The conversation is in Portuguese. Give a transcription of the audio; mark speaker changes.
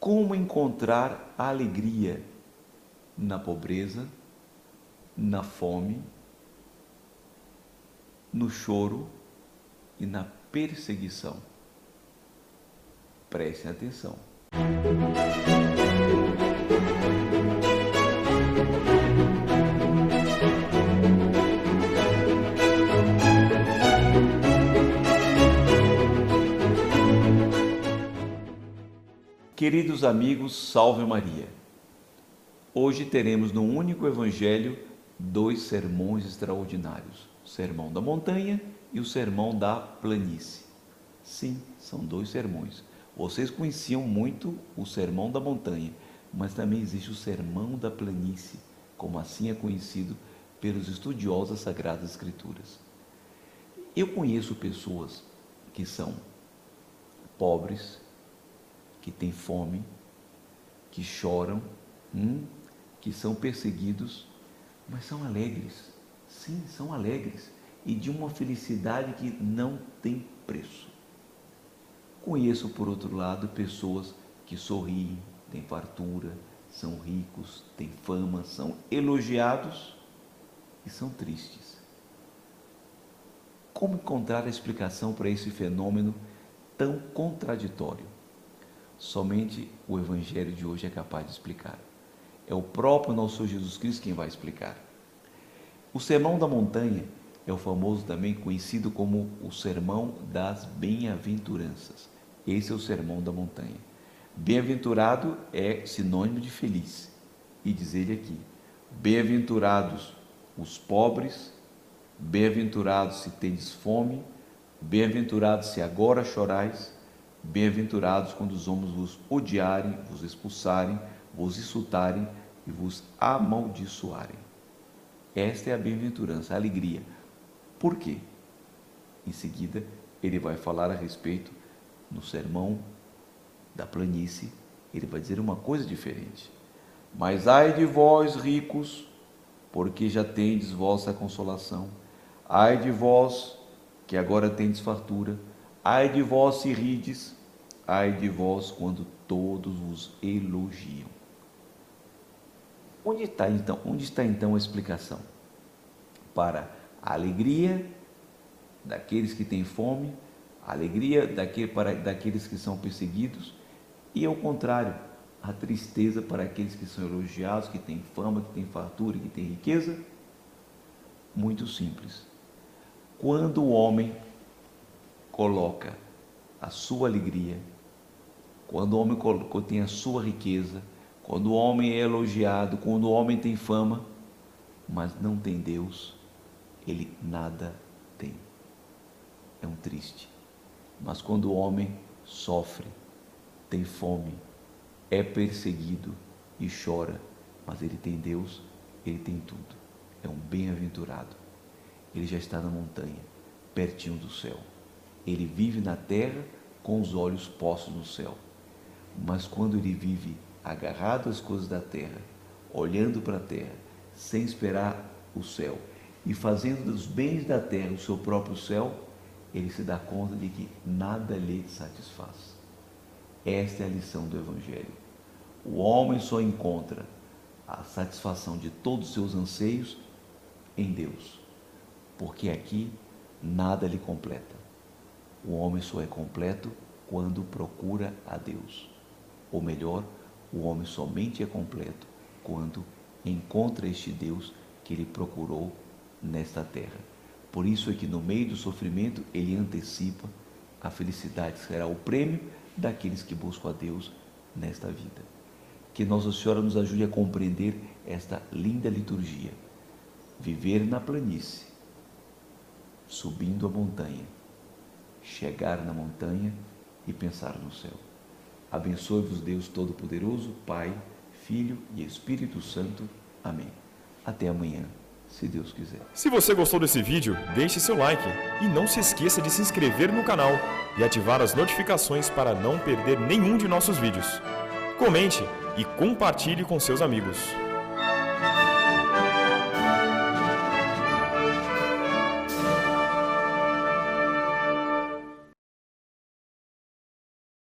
Speaker 1: como encontrar alegria na pobreza, na fome, no choro e na perseguição. Prestem atenção. Queridos amigos, salve Maria. Hoje teremos no único evangelho dois sermões extraordinários: o Sermão da Montanha e o Sermão da Planície. Sim, são dois sermões. Vocês conheciam muito o Sermão da Montanha, mas também existe o Sermão da Planície, como assim é conhecido pelos estudiosos das Sagradas Escrituras. Eu conheço pessoas que são pobres, que têm fome, que choram, hum, que são perseguidos, mas são alegres. Sim, são alegres e de uma felicidade que não tem preço. Conheço, por outro lado, pessoas que sorriem, têm fartura, são ricos, têm fama, são elogiados e são tristes. Como encontrar a explicação para esse fenômeno tão contraditório? Somente o Evangelho de hoje é capaz de explicar. É o próprio nosso Jesus Cristo quem vai explicar. O Sermão da Montanha é o famoso também conhecido como o Sermão das Bem-aventuranças. Esse é o Sermão da Montanha. Bem-aventurado é sinônimo de feliz. E diz ele aqui: Bem-aventurados os pobres, bem-aventurados se tendes fome, bem-aventurados se agora chorais Bem-aventurados quando os homens vos odiarem, vos expulsarem, vos insultarem e vos amaldiçoarem. Esta é a bem-aventurança, a alegria. Por quê? Em seguida, ele vai falar a respeito no sermão da planície, ele vai dizer uma coisa diferente. Mas ai de vós, ricos, porque já tendes vossa consolação. Ai de vós, que agora tendes fartura Ai de vós se rides, ai de vós quando todos vos elogiam. Onde está então, onde está então a explicação? Para a alegria daqueles que têm fome, a alegria daquele, para, daqueles que são perseguidos, e ao contrário, a tristeza para aqueles que são elogiados, que têm fama, que têm fartura, que têm riqueza? Muito simples. Quando o homem coloca a sua alegria, quando o homem tem a sua riqueza, quando o homem é elogiado, quando o homem tem fama, mas não tem Deus, ele nada tem. É um triste. Mas quando o homem sofre, tem fome, é perseguido e chora, mas ele tem Deus, ele tem tudo. É um bem-aventurado. Ele já está na montanha, pertinho do céu. Ele vive na terra com os olhos postos no céu. Mas quando ele vive agarrado às coisas da terra, olhando para a terra, sem esperar o céu e fazendo dos bens da terra o seu próprio céu, ele se dá conta de que nada lhe satisfaz. Esta é a lição do Evangelho. O homem só encontra a satisfação de todos os seus anseios em Deus, porque aqui nada lhe completa. O homem só é completo quando procura a Deus. Ou melhor, o homem somente é completo quando encontra este Deus que ele procurou nesta terra. Por isso é que no meio do sofrimento ele antecipa a felicidade, será o prêmio daqueles que buscam a Deus nesta vida. Que Nossa Senhora nos ajude a compreender esta linda liturgia. Viver na planície, subindo a montanha chegar na montanha e pensar no céu. Abençoe-vos Deus Todo-Poderoso, Pai, Filho e Espírito Santo. Amém. Até amanhã, se Deus quiser.
Speaker 2: Se você gostou desse vídeo, deixe seu like e não se esqueça de se inscrever no canal e ativar as notificações para não perder nenhum de nossos vídeos. Comente e compartilhe com seus amigos.